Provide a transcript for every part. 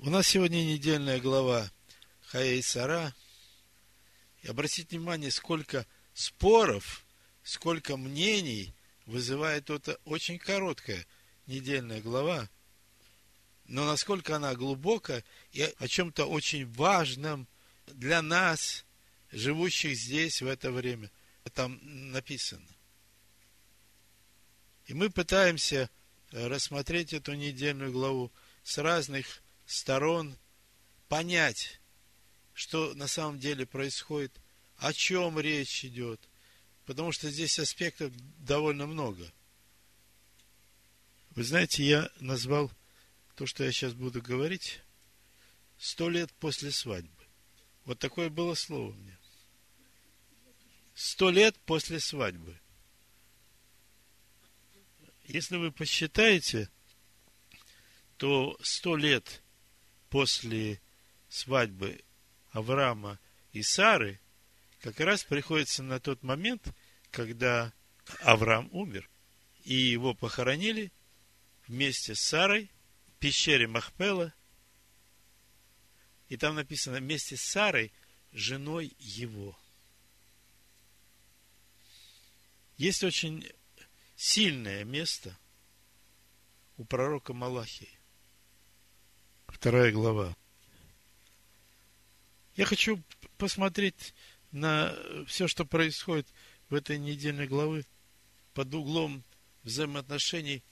У нас сегодня недельная глава Хая и Сара. И обратите внимание, сколько споров, сколько мнений вызывает эта очень короткая недельная глава. Но насколько она глубокая и о чем-то очень важном для нас, живущих здесь в это время. Там написано. И мы пытаемся рассмотреть эту недельную главу с разных сторон понять, что на самом деле происходит, о чем речь идет, потому что здесь аспектов довольно много. Вы знаете, я назвал то, что я сейчас буду говорить, сто лет после свадьбы. Вот такое было слово мне. Сто лет после свадьбы. Если вы посчитаете, то сто лет после свадьбы Авраама и Сары как раз приходится на тот момент, когда Авраам умер, и его похоронили вместе с Сарой в пещере Махпела, и там написано вместе с Сарой, женой его. Есть очень сильное место у пророка Малахии вторая глава. Я хочу посмотреть на все, что происходит в этой недельной главы под углом взаимоотношений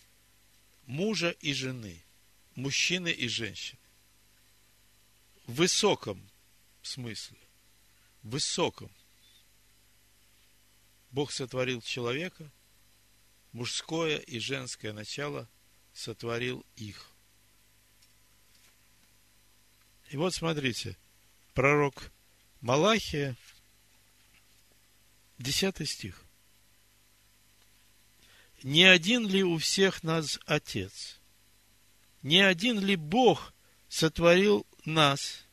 мужа и жены, мужчины и женщины. В высоком смысле. В высоком. Бог сотворил человека, мужское и женское начало сотворил их. И вот смотрите, пророк Малахия, 10 стих. Не один ли у всех нас Отец? Не один ли Бог сотворил нас?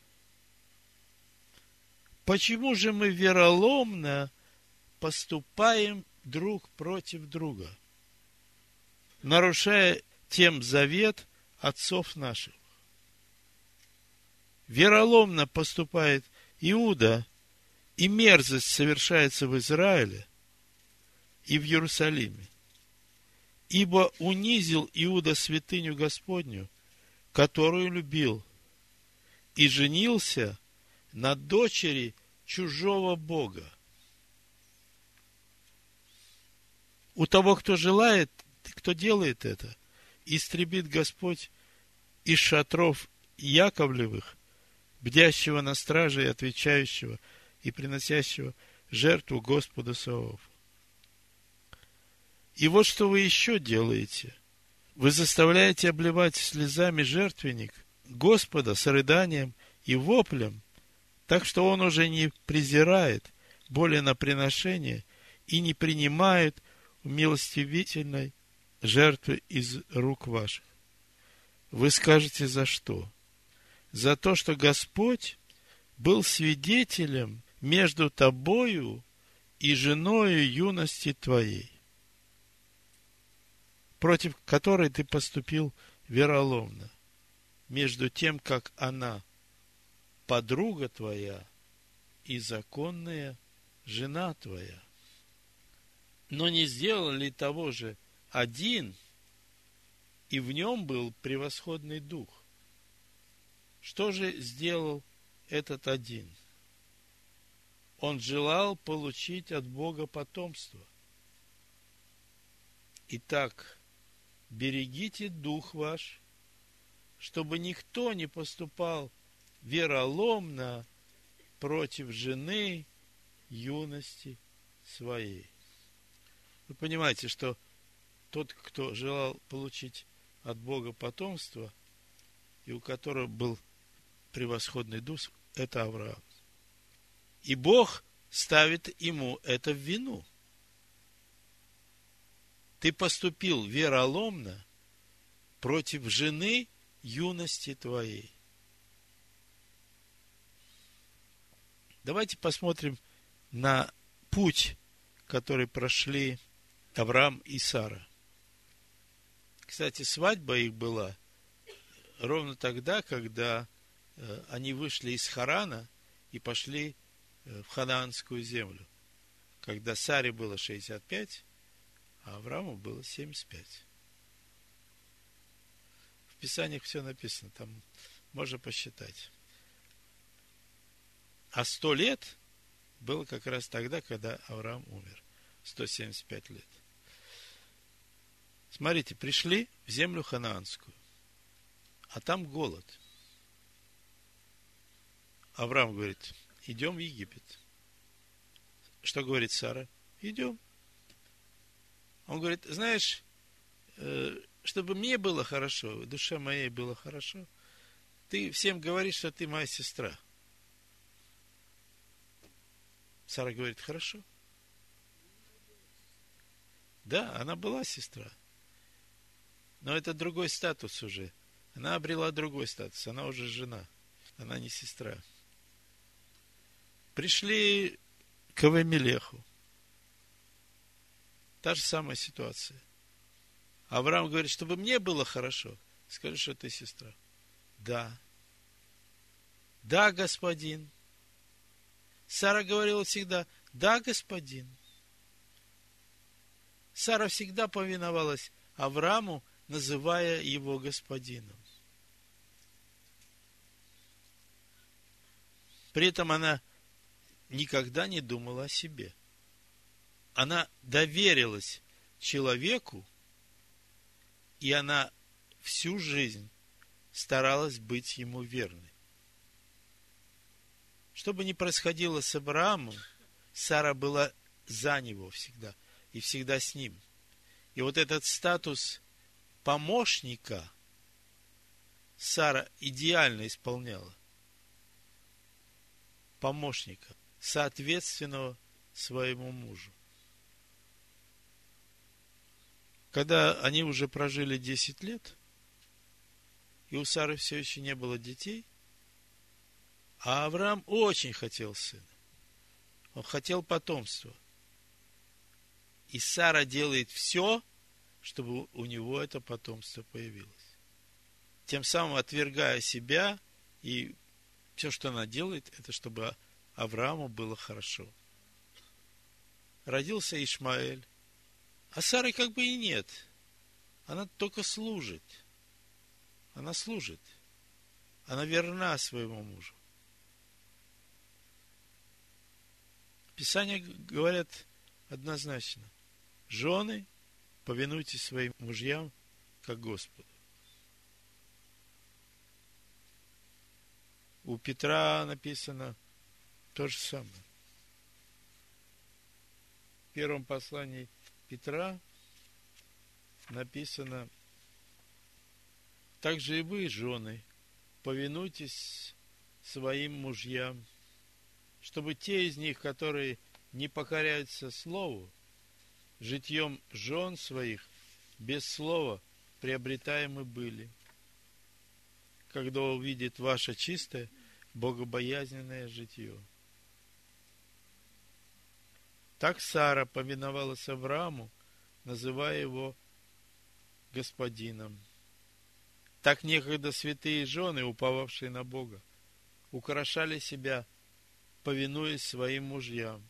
Почему же мы вероломно поступаем друг против друга, нарушая тем завет отцов наших? Вероломно поступает Иуда, и мерзость совершается в Израиле и в Иерусалиме. Ибо унизил Иуда святыню Господню, которую любил, и женился на дочери чужого Бога. У того, кто желает, кто делает это, истребит Господь из шатров Яковлевых – бдящего на страже и отвечающего, и приносящего жертву Господу Саов. И вот что вы еще делаете. Вы заставляете обливать слезами жертвенник Господа с рыданием и воплем, так что он уже не презирает более на приношение и не принимает умилостивительной жертвы из рук ваших. Вы скажете, за что? За то, что Господь был свидетелем между тобою и женою юности твоей, против которой ты поступил вероломно, между тем, как она подруга твоя и законная жена твоя. Но не сделал ли того же один, и в нем был превосходный дух? Что же сделал этот один? Он желал получить от Бога потомство. Итак, берегите дух ваш, чтобы никто не поступал вероломно против жены юности своей. Вы понимаете, что тот, кто желал получить от Бога потомство, и у которого был превосходный дух – это Авраам. И Бог ставит ему это в вину. Ты поступил вероломно против жены юности твоей. Давайте посмотрим на путь, который прошли Авраам и Сара. Кстати, свадьба их была ровно тогда, когда они вышли из Харана и пошли э, в Ханаанскую землю. Когда Саре было 65, а Аврааму было 75. В Писаниях все написано, там можно посчитать. А сто лет было как раз тогда, когда Авраам умер. 175 лет. Смотрите, пришли в землю ханаанскую, а там голод. Авраам говорит, идем в Египет. Что говорит Сара? Идем. Он говорит, знаешь, э, чтобы мне было хорошо, душе моей было хорошо, ты всем говоришь, что ты моя сестра. Сара говорит, хорошо. Да, она была сестра. Но это другой статус уже. Она обрела другой статус. Она уже жена. Она не сестра. Пришли к Авамелеху. Та же самая ситуация. Авраам говорит, чтобы мне было хорошо, скажи, что ты сестра. Да. Да, господин. Сара говорила всегда, да, господин. Сара всегда повиновалась Аврааму, называя его господином. При этом она никогда не думала о себе – она доверилась человеку, и она всю жизнь старалась быть ему верной. Что бы ни происходило с Авраамом, Сара была за него всегда и всегда с ним. И вот этот статус помощника Сара идеально исполняла. Помощника, соответственного своему мужу. Когда они уже прожили 10 лет, и у Сары все еще не было детей, а Авраам очень хотел сына. Он хотел потомства. И Сара делает все, чтобы у него это потомство появилось. Тем самым отвергая себя, и все, что она делает, это чтобы Аврааму было хорошо. Родился Ишмаэль. А Сары как бы и нет. Она только служит. Она служит. Она верна своему мужу. Писания говорят однозначно. Жены, повинуйтесь своим мужьям, как Господу. У Петра написано то же самое. В первом послании Петра написано, также и вы, жены, повинуйтесь своим мужьям, чтобы те из них, которые не покоряются слову, житьем жен своих без слова приобретаемы были, когда увидит ваше чистое, богобоязненное житье. Так Сара повиновалась Аврааму, называя его господином. Так некогда святые жены, уповавшие на Бога, украшали себя, повинуясь своим мужьям.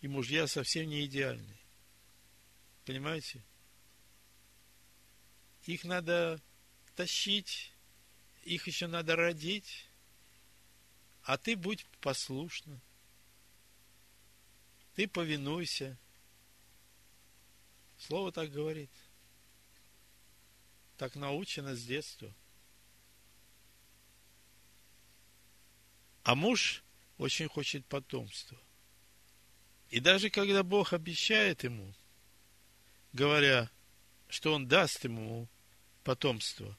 И мужья совсем не идеальны. Понимаете? Их надо тащить, их еще надо родить, а ты будь послушна. Ты повинуйся. Слово так говорит. Так научено с детства. А муж очень хочет потомства. И даже когда Бог обещает ему, говоря, что он даст ему потомство,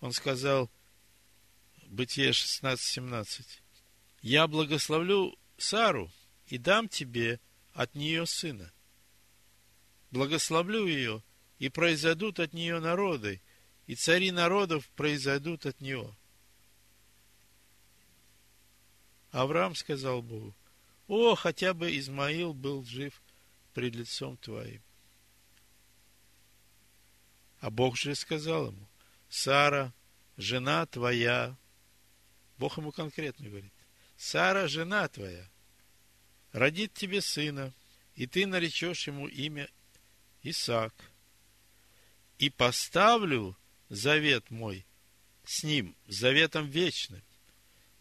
он сказал – Бытие 16.17. «Я благословлю Сару и дам тебе от нее сына. Благословлю ее, и произойдут от нее народы, и цари народов произойдут от нее». Авраам сказал Богу, «О, хотя бы Измаил был жив пред лицом твоим». А Бог же сказал ему, Сара, жена твоя, Бог ему конкретно говорит, Сара, жена твоя, родит тебе сына, и ты наречешь ему имя Исаак. И поставлю завет мой с ним, заветом вечным,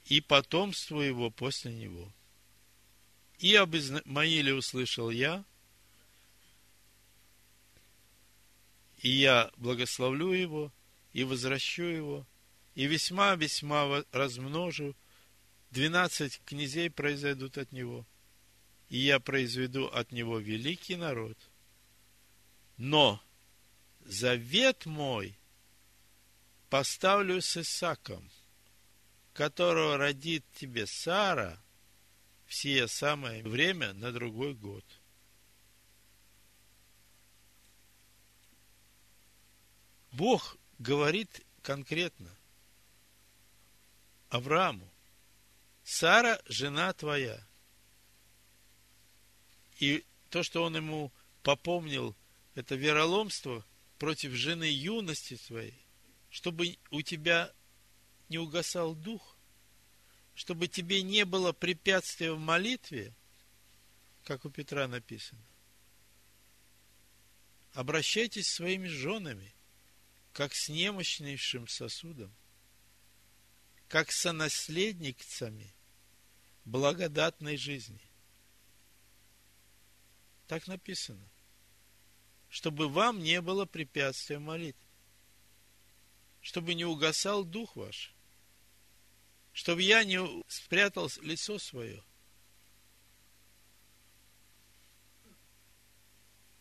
и потомство его после него. И об Измаиле услышал я, и я благословлю его, и возвращу его, и весьма-весьма размножу, двенадцать князей произойдут от него, и я произведу от него великий народ. Но завет мой поставлю с Исаком, которого родит тебе Сара в сие самое время на другой год. Бог говорит конкретно Аврааму, Сара – жена твоя. И то, что он ему попомнил, это вероломство против жены юности своей, чтобы у тебя не угасал дух, чтобы тебе не было препятствия в молитве, как у Петра написано. Обращайтесь с своими женами, как с немощнейшим сосудом, как сонаследницами благодатной жизни. Так написано. Чтобы вам не было препятствия молитвы чтобы не угасал дух ваш, чтобы я не спрятал лицо свое.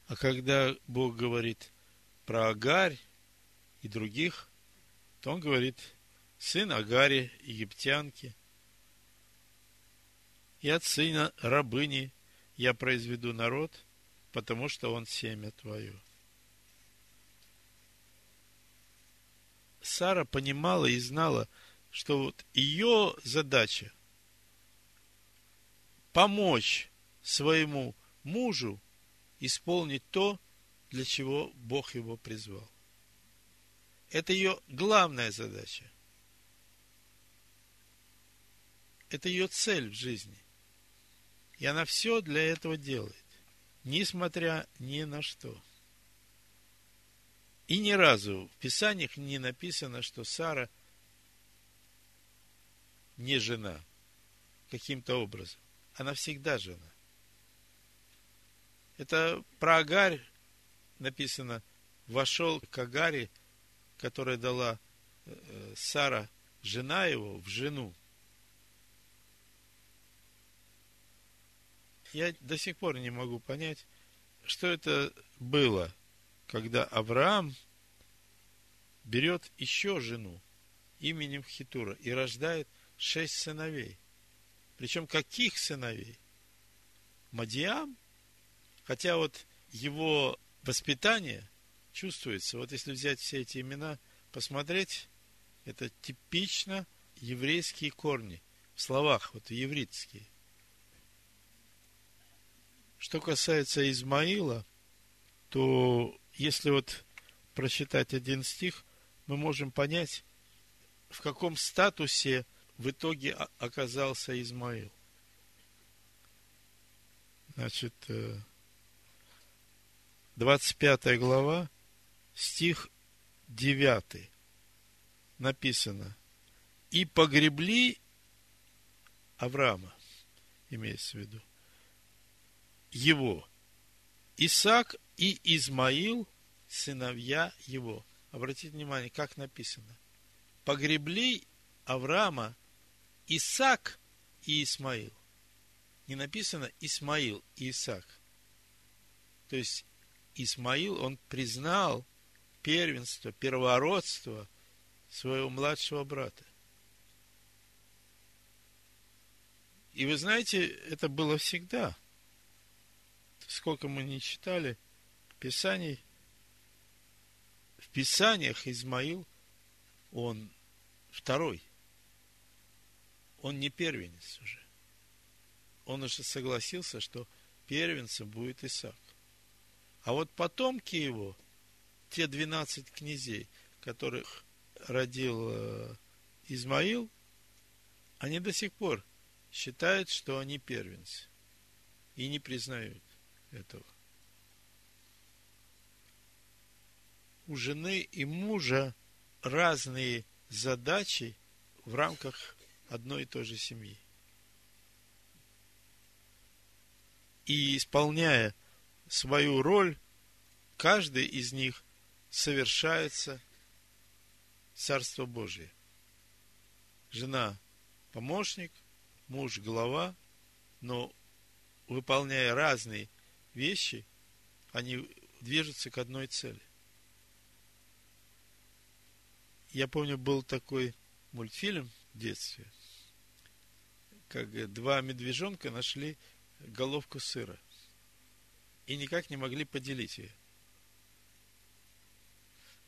А когда Бог говорит про Агарь и других, то Он говорит, сын Агари, египтянки, и от сына рабыни я произведу народ, потому что он семя твое. Сара понимала и знала, что вот ее задача помочь своему мужу исполнить то, для чего Бог его призвал. Это ее главная задача. Это ее цель в жизни. И она все для этого делает, несмотря ни на что. И ни разу в Писаниях не написано, что Сара не жена каким-то образом. Она всегда жена. Это про Агарь написано, вошел к Агаре, которая дала э, Сара, жена его, в жену. Я до сих пор не могу понять, что это было – когда Авраам берет еще жену именем Хитура и рождает шесть сыновей. Причем каких сыновей? Мадиам, хотя вот его воспитание чувствуется. Вот если взять все эти имена, посмотреть, это типично еврейские корни в словах, вот еврейские. Что касается Измаила, то если вот прочитать один стих, мы можем понять, в каком статусе в итоге оказался Измаил. Значит, 25 э, глава, стих 9 написано. И погребли Авраама, имеется в виду, его. Исаак и Измаил, сыновья его. Обратите внимание, как написано. Погребли Авраама Исаак и Исмаил. Не написано Исмаил и Исаак. То есть Исмаил, он признал первенство, первородство своего младшего брата. И вы знаете, это было всегда. Сколько мы не читали – Писаний, в Писаниях Измаил, он второй. Он не первенец уже. Он уже согласился, что первенцем будет Исаак. А вот потомки его, те 12 князей, которых родил э, Измаил, они до сих пор считают, что они первенцы. И не признают этого. У жены и мужа разные задачи в рамках одной и той же семьи. И исполняя свою роль, каждый из них совершается Царство Божие. Жена – помощник, муж – глава, но выполняя разные вещи, они движутся к одной цели. Я помню, был такой мультфильм в детстве, как два медвежонка нашли головку сыра и никак не могли поделить ее.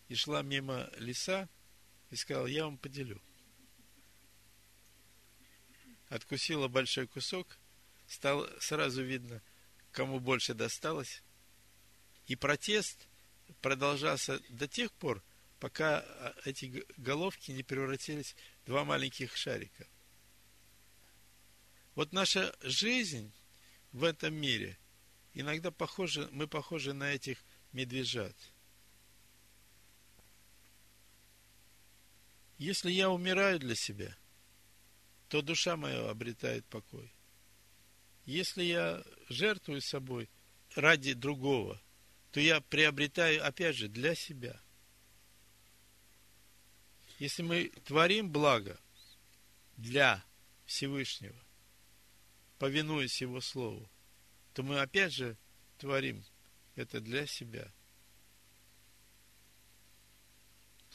И шла мимо леса, и сказал, я вам поделю. Откусила большой кусок, стало сразу видно, кому больше досталось. И протест продолжался до тех пор, пока а, эти головки не превратились в два маленьких шарика. Вот наша жизнь в этом мире иногда похожа, мы похожи на этих медвежат – Если я умираю для себя, то душа моя обретает покой. Если я жертвую собой ради другого, то я приобретаю, опять же, для себя. Если мы творим благо для Всевышнего, повинуясь Его Слову, то мы опять же творим это для себя –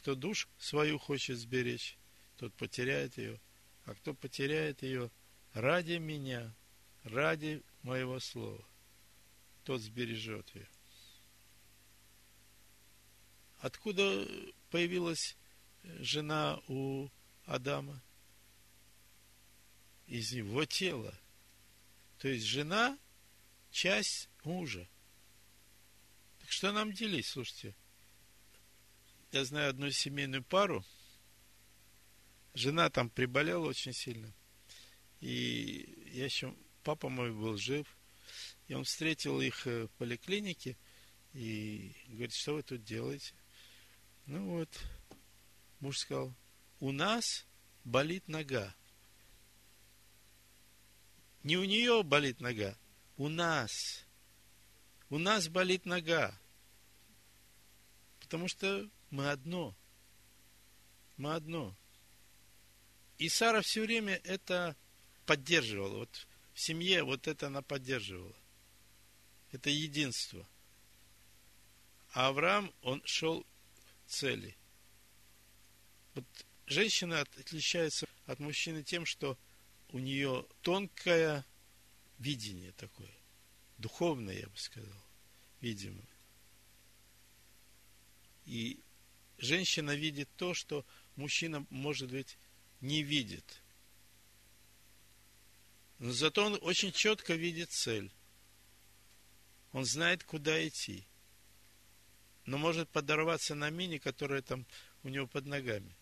Кто душ свою хочет сберечь, тот потеряет ее. А кто потеряет ее ради меня, ради моего слова, тот сбережет ее. Откуда появилась жена у Адама? Из его тела. То есть жена – часть мужа. Так что нам делить, слушайте – я знаю одну семейную пару. Жена там приболела очень сильно. И я еще, папа мой был жив. И он встретил их э, в поликлинике и говорит, что вы тут делаете? Ну вот, муж сказал, у нас болит нога. Не у нее болит нога, у нас. У нас болит нога. Потому что мы одно. Мы одно. И Сара все время это поддерживала. Вот в семье вот это она поддерживала. Это единство. А Авраам, он шел цели. Вот женщина отличается от мужчины тем, что у нее тонкое видение такое, духовное, я бы сказал, видимо. И женщина видит то, что мужчина, может быть, не видит. Но зато он очень четко видит цель. Он знает, куда идти. Но может подорваться на мине, которая там у него под ногами.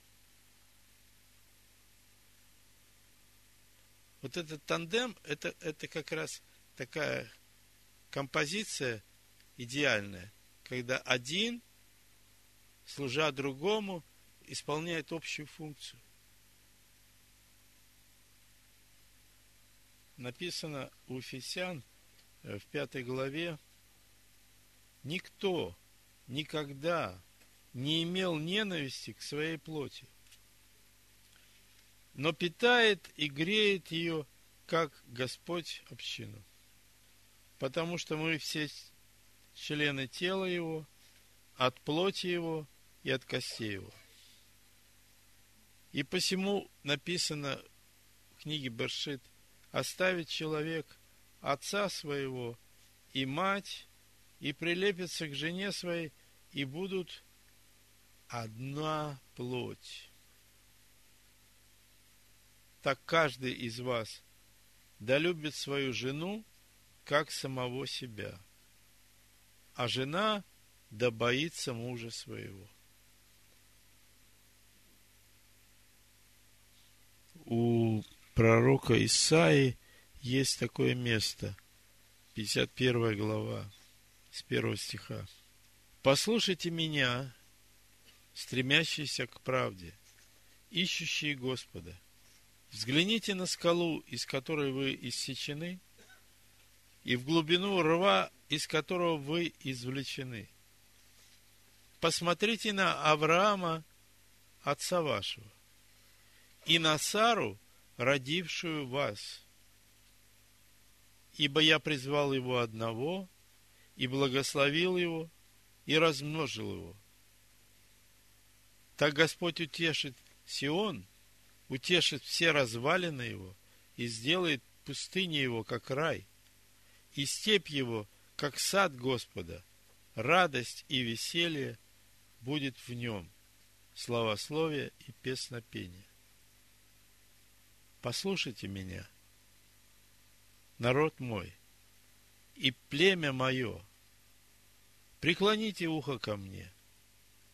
Вот этот тандем, это, это как раз такая композиция идеальная, когда один – служа другому, исполняет общую функцию. Написано у Ефесян э, в пятой главе, никто никогда не имел ненависти к своей плоти, но питает и греет ее, как Господь общину. Потому что мы все члены тела Его, от плоти Его и от костей его. И посему написано в книге Бершит, оставит человек отца своего и мать, и прилепится к жене своей, и будут одна плоть. Так каждый из вас да любит свою жену, как самого себя. А жена да боится мужа своего. У пророка Исаи есть такое место, 51 глава, с первого стиха. «Послушайте меня, стремящиеся к правде, ищущие Господа. Взгляните на скалу, из которой вы иссечены, и в глубину рва, из которого вы извлечены. Посмотрите на Авраама, отца вашего, и на Сару, родившую вас. Ибо я призвал его одного, и благословил его, и размножил его. Так Господь утешит Сион, утешит все развалины его, и сделает пустыни его, как рай, и степь его, как сад Господа, радость и веселье будет в нем, славословие и песнопение. Послушайте меня, народ мой, и племя мое, преклоните ухо ко мне,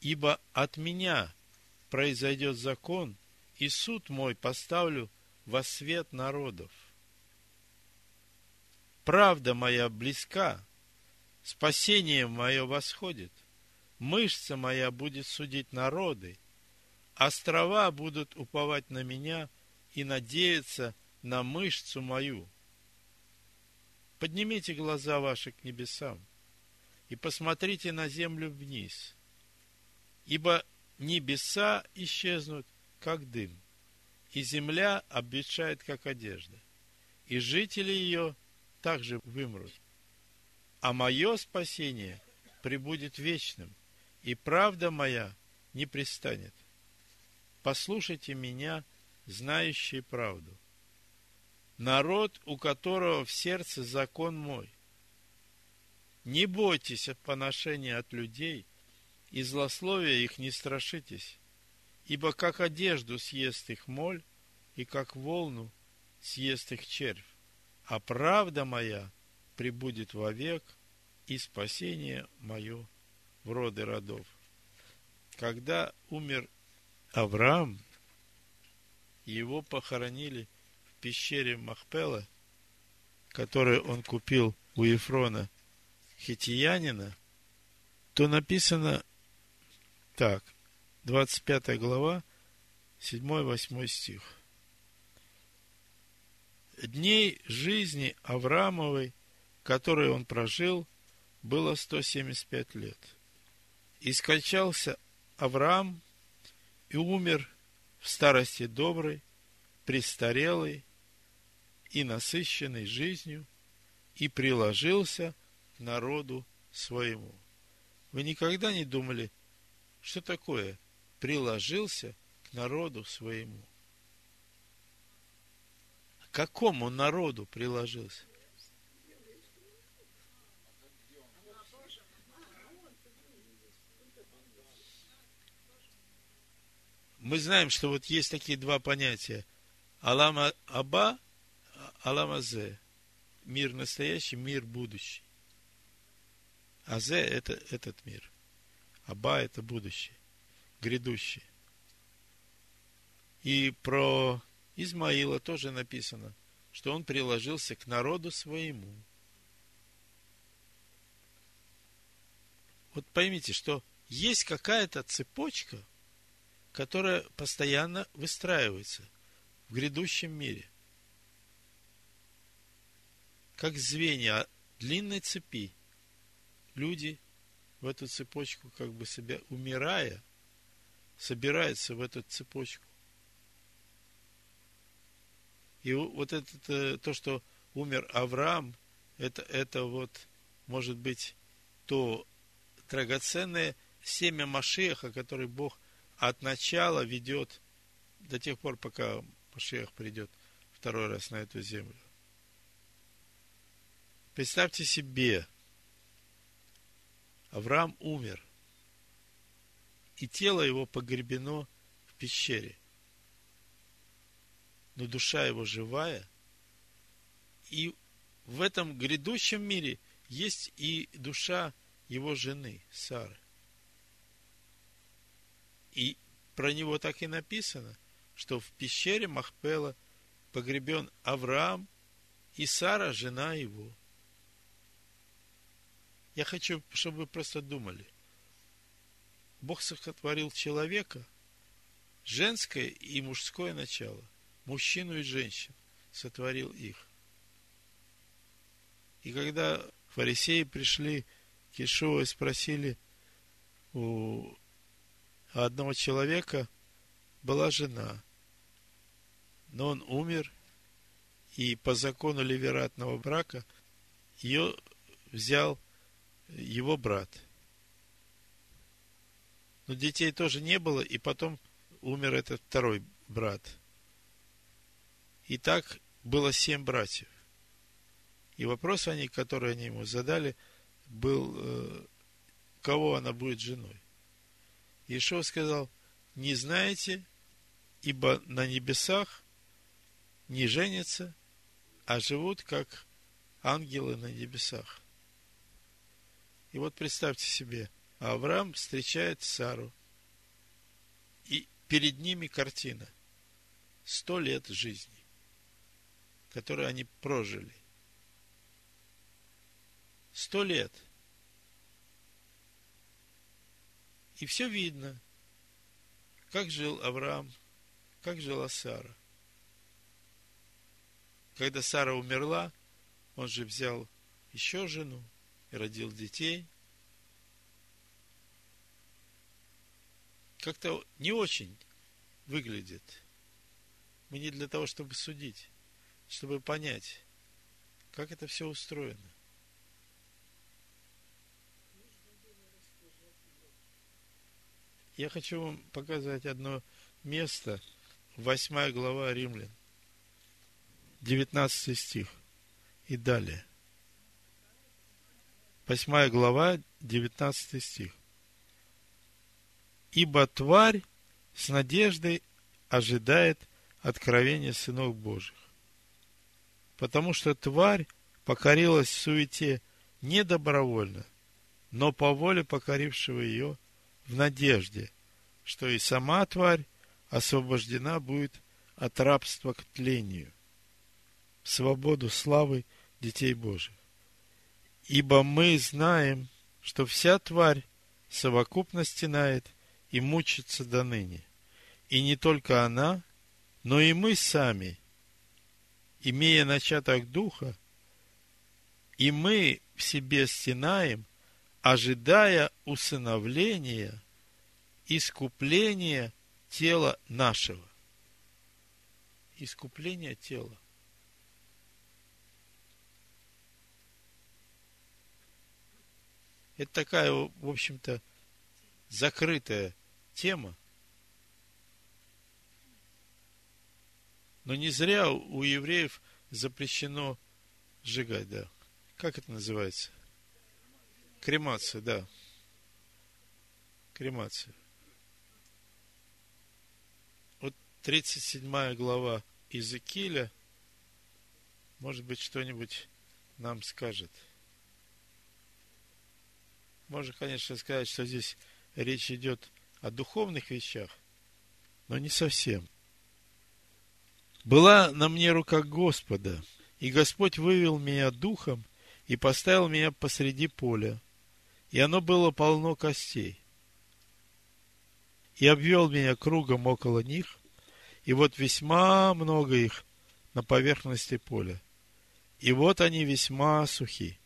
ибо от меня произойдет закон, и суд мой поставлю во свет народов. Правда моя близка, спасение мое восходит, мышца моя будет судить народы, острова будут уповать на меня – и надеяться на мышцу мою. Поднимите глаза ваши к небесам и посмотрите на землю вниз, ибо небеса исчезнут, как дым, и земля обветшает, как одежда, и жители ее также вымрут. А мое спасение прибудет вечным, и правда моя не пристанет. Послушайте меня – знающие правду. Народ, у которого в сердце закон мой. Не бойтесь от поношения от людей, и злословия их не страшитесь, ибо как одежду съест их моль, и как волну съест их червь. А правда моя прибудет вовек, и спасение мое в роды родов. Когда умер Авраам, его похоронили в пещере Махпела, которую он купил у Ефрона Хитиянина, то написано так, 25 глава, 7-8 стих. Дней жизни Авраамовой, которые он прожил, было 175 лет. И скончался Авраам и умер в старости добрый, престарелый и насыщенный жизнью, и приложился к народу своему. Вы никогда не думали, что такое приложился к народу своему? К какому народу приложился? Мы знаем, что вот есть такие два понятия. Алама Аба, Алама Зе. Мир настоящий, мир будущий. Азе – это этот мир. Аба – это будущее, грядущее. И про Измаила тоже написано, что он приложился к народу своему. Вот поймите, что есть какая-то цепочка – которая постоянно выстраивается в грядущем мире. Как звенья длинной цепи, люди в эту цепочку, как бы себя умирая, собираются в эту цепочку. И вот это э, то, что умер Авраам, это, это вот, может быть, то драгоценное семя Машеха, который Бог – от начала ведет до тех пор, пока Машех придет второй раз на эту землю. Представьте себе, Авраам умер, и тело его погребено в пещере. Но душа его живая, и в этом грядущем мире есть и душа его жены Сары. И про него так и написано, что в пещере Махпела погребен Авраам и Сара, жена его. Я хочу, чтобы вы просто думали. Бог сотворил человека, женское и мужское начало, мужчину и женщину, сотворил их. И когда фарисеи пришли к Ишуа и спросили у одного человека, была жена, но он умер, и по закону ливератного брака ее взял его брат. Но детей тоже не было, и потом умер этот второй брат. И так было семь братьев. И вопрос они, который они ему задали, был, э, кого она будет женой. Ишов сказал, не знаете, ибо на небесах не женятся, а живут как ангелы на небесах. И вот представьте себе, Авраам встречает Сару, и перед ними картина. Сто лет жизни, которые они прожили. Сто лет. И все видно, как жил Авраам, как жила Сара. Когда Сара умерла, он же взял еще жену и родил детей. Как-то не очень выглядит. Мы не для того, чтобы судить, чтобы понять, как это все устроено. Я хочу вам показать одно место, восьмая глава Римлян, 19 стих и далее. Восьмая глава, 19 стих. Ибо тварь с надеждой ожидает откровения сынов Божьих. Потому что тварь покорилась суете не добровольно, но по воле покорившего ее – в надежде, что и сама тварь освобождена будет от рабства к тлению, в свободу славы детей Божьих. Ибо мы знаем, что вся тварь совокупно стенает и мучится до ныне. И не только она, но и мы сами, имея начаток духа, и мы в себе стенаем, ожидая усыновления, искупления тела нашего. Искупление тела. Это такая, в общем-то, закрытая тема. Но не зря у евреев запрещено сжигать, да. Как это называется? Кремация, да. Кремация. Вот 37 глава Иезекииля, может быть, что-нибудь нам скажет. Можно, конечно, сказать, что здесь речь идет о духовных вещах, но не совсем. Была на мне рука Господа, и Господь вывел меня духом и поставил меня посреди поля, и оно было полно костей. И обвел меня кругом около них, и вот весьма много их на поверхности поля. И вот они весьма сухи.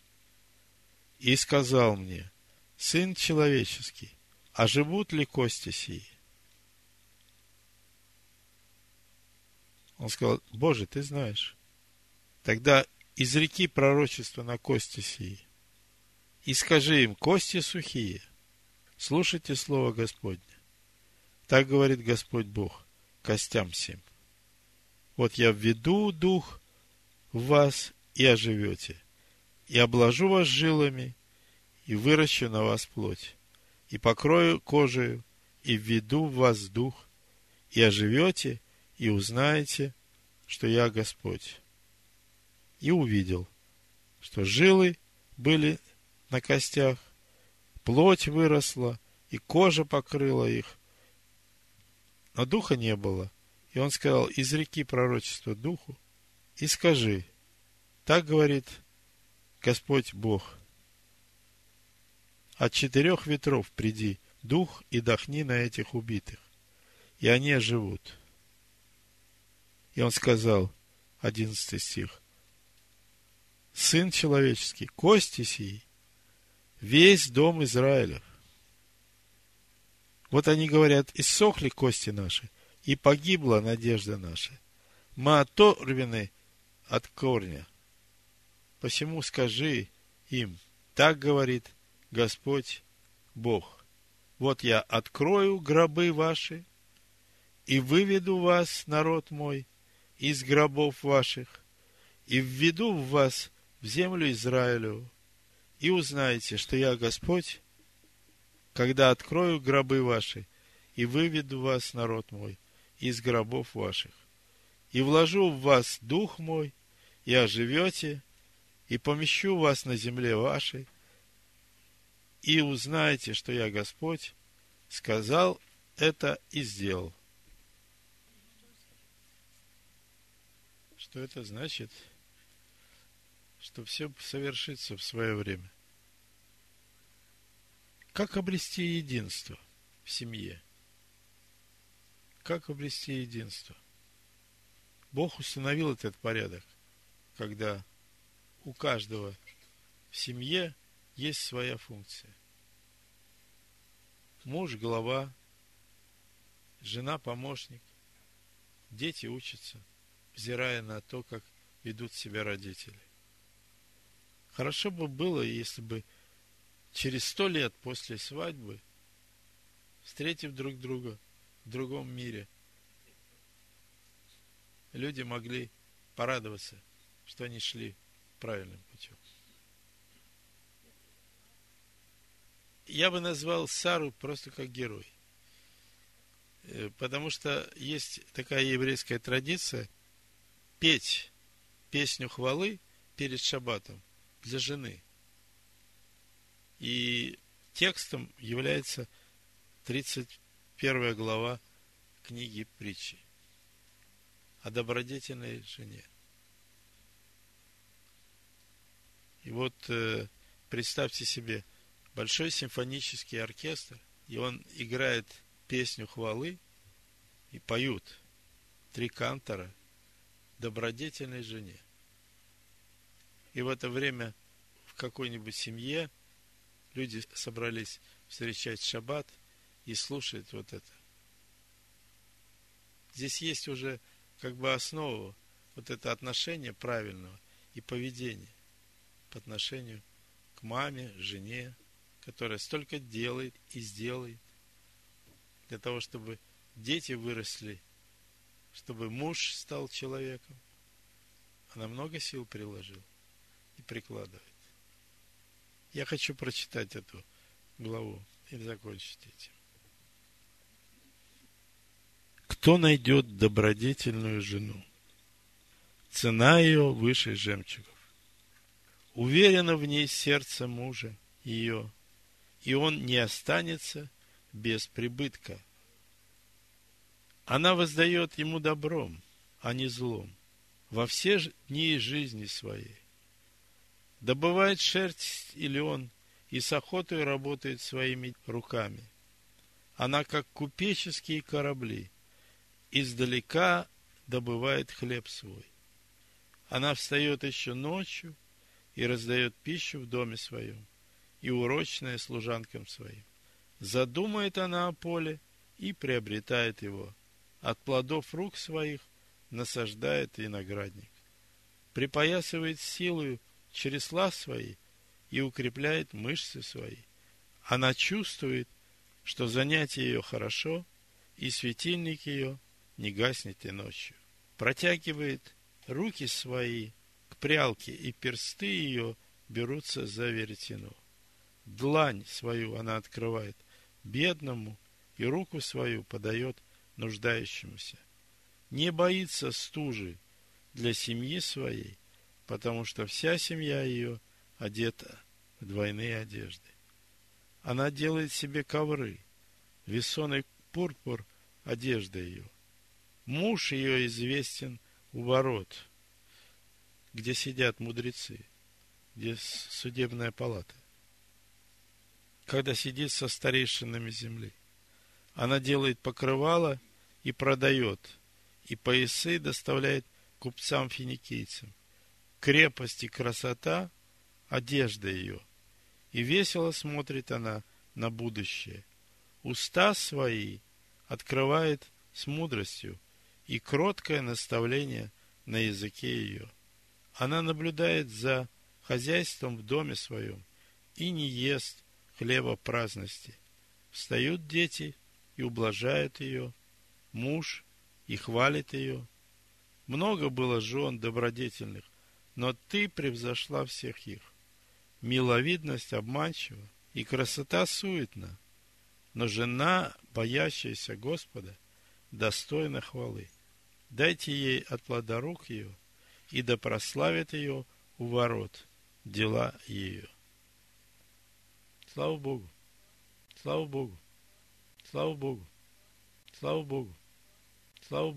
И сказал мне, Сын человеческий, а живут ли кости сии? Он сказал, Боже, ты знаешь. Тогда изреки пророчество на кости сии и скажи им, кости сухие, слушайте слово Господне. Так говорит Господь Бог, костям всем. Вот я введу дух в вас и оживете, и обложу вас жилами, и выращу на вас плоть, и покрою кожею, и введу в вас дух, и оживете, и узнаете, что я Господь. И увидел, что жилы были на костях, плоть выросла, и кожа покрыла их. Но духа не было. И он сказал, изреки пророчество духу и скажи, так говорит Господь Бог, от четырех ветров приди, дух, и дохни на этих убитых, и они оживут. И он сказал, одиннадцатый стих, Сын человеческий, кости сии, весь дом Израилев. Вот они говорят, иссохли кости наши, и погибла надежда наша. Мы оторвены от корня. Посему скажи им, так говорит Господь Бог. Вот я открою гробы ваши и выведу вас, народ мой, из гробов ваших, и введу в вас в землю Израилю, и узнаете, что я Господь, когда открою гробы ваши и выведу вас, народ мой, из гробов ваших, и вложу в вас дух мой, и оживете, и помещу вас на земле вашей, и узнаете, что я Господь, сказал это и сделал. Что это значит? Что все совершится в свое время. Как обрести единство в семье? Как обрести единство? Бог установил этот порядок, когда у каждого в семье есть своя функция. Муж – голова, жена – помощник, дети учатся, взирая на то, как ведут себя родители. Хорошо бы было, если бы через сто лет после свадьбы, встретив друг друга, в другом мире. Люди могли порадоваться, что они шли правильным путем. Я бы назвал Сару просто как герой. Э, потому что есть такая еврейская традиция петь песню хвалы перед шаббатом для жены. И текстом является 30 первая глава книги притчи о добродетельной жене. И вот э, представьте себе большой симфонический оркестр, и он играет песню хвалы, и поют три кантора добродетельной жене. И в это время в какой-нибудь семье люди собрались встречать шаббат – и слушает вот это. Здесь есть уже как бы основа вот это отношение правильного и поведения по отношению к маме, жене, которая столько делает и сделает для того, чтобы дети выросли, чтобы муж стал человеком. Она много сил приложила и прикладывает. Я хочу прочитать эту главу и закончить этим. Кто найдет добродетельную жену? Цена ее выше жемчугов. Уверено в ней сердце мужа ее, и он не останется без прибытка. Она воздает ему добром, а не злом, во все дни жизни своей. Добывает шерсть или он, и с охотой работает своими руками. Она как купеческие корабли, издалека добывает хлеб свой. Она встает еще ночью и раздает пищу в доме своем, и урочная служанкам своим. Задумает она о поле и приобретает его. От плодов рук своих насаждает виноградник. Припоясывает силою чресла свои и укрепляет мышцы свои. Она чувствует, что занятие ее хорошо, и светильник ее не гаснет и ночью. Протягивает руки свои к прялке, и персты ее берутся за веретено. Длань свою она открывает бедному, и руку свою подает нуждающемуся. Не боится стужи для семьи своей, потому что вся семья ее одета в двойные одежды. Она делает себе ковры, весоный пурпур – одежда ее. Муж ее известен у ворот, где сидят мудрецы, где судебная палата. Когда сидит со старейшинами земли. Она делает покрывало и продает, и поясы доставляет купцам-финикийцам. Крепость и красота – одежда ее, и весело смотрит она на будущее. Уста свои открывает с мудростью, и кроткое наставление на языке ее. Она наблюдает за хозяйством в доме своем и не ест хлеба праздности. Встают дети и ублажают ее, муж и хвалит ее. Много было жен добродетельных, но ты превзошла всех их. Миловидность обманчива и красота суетна, но жена, боящаяся Господа, достойна хвалы. Дайте ей от плода рук ее, и да прославит ее у ворот дела ее. Слава Богу! Слава Богу! Слава Богу! Слава Богу! Слава Богу!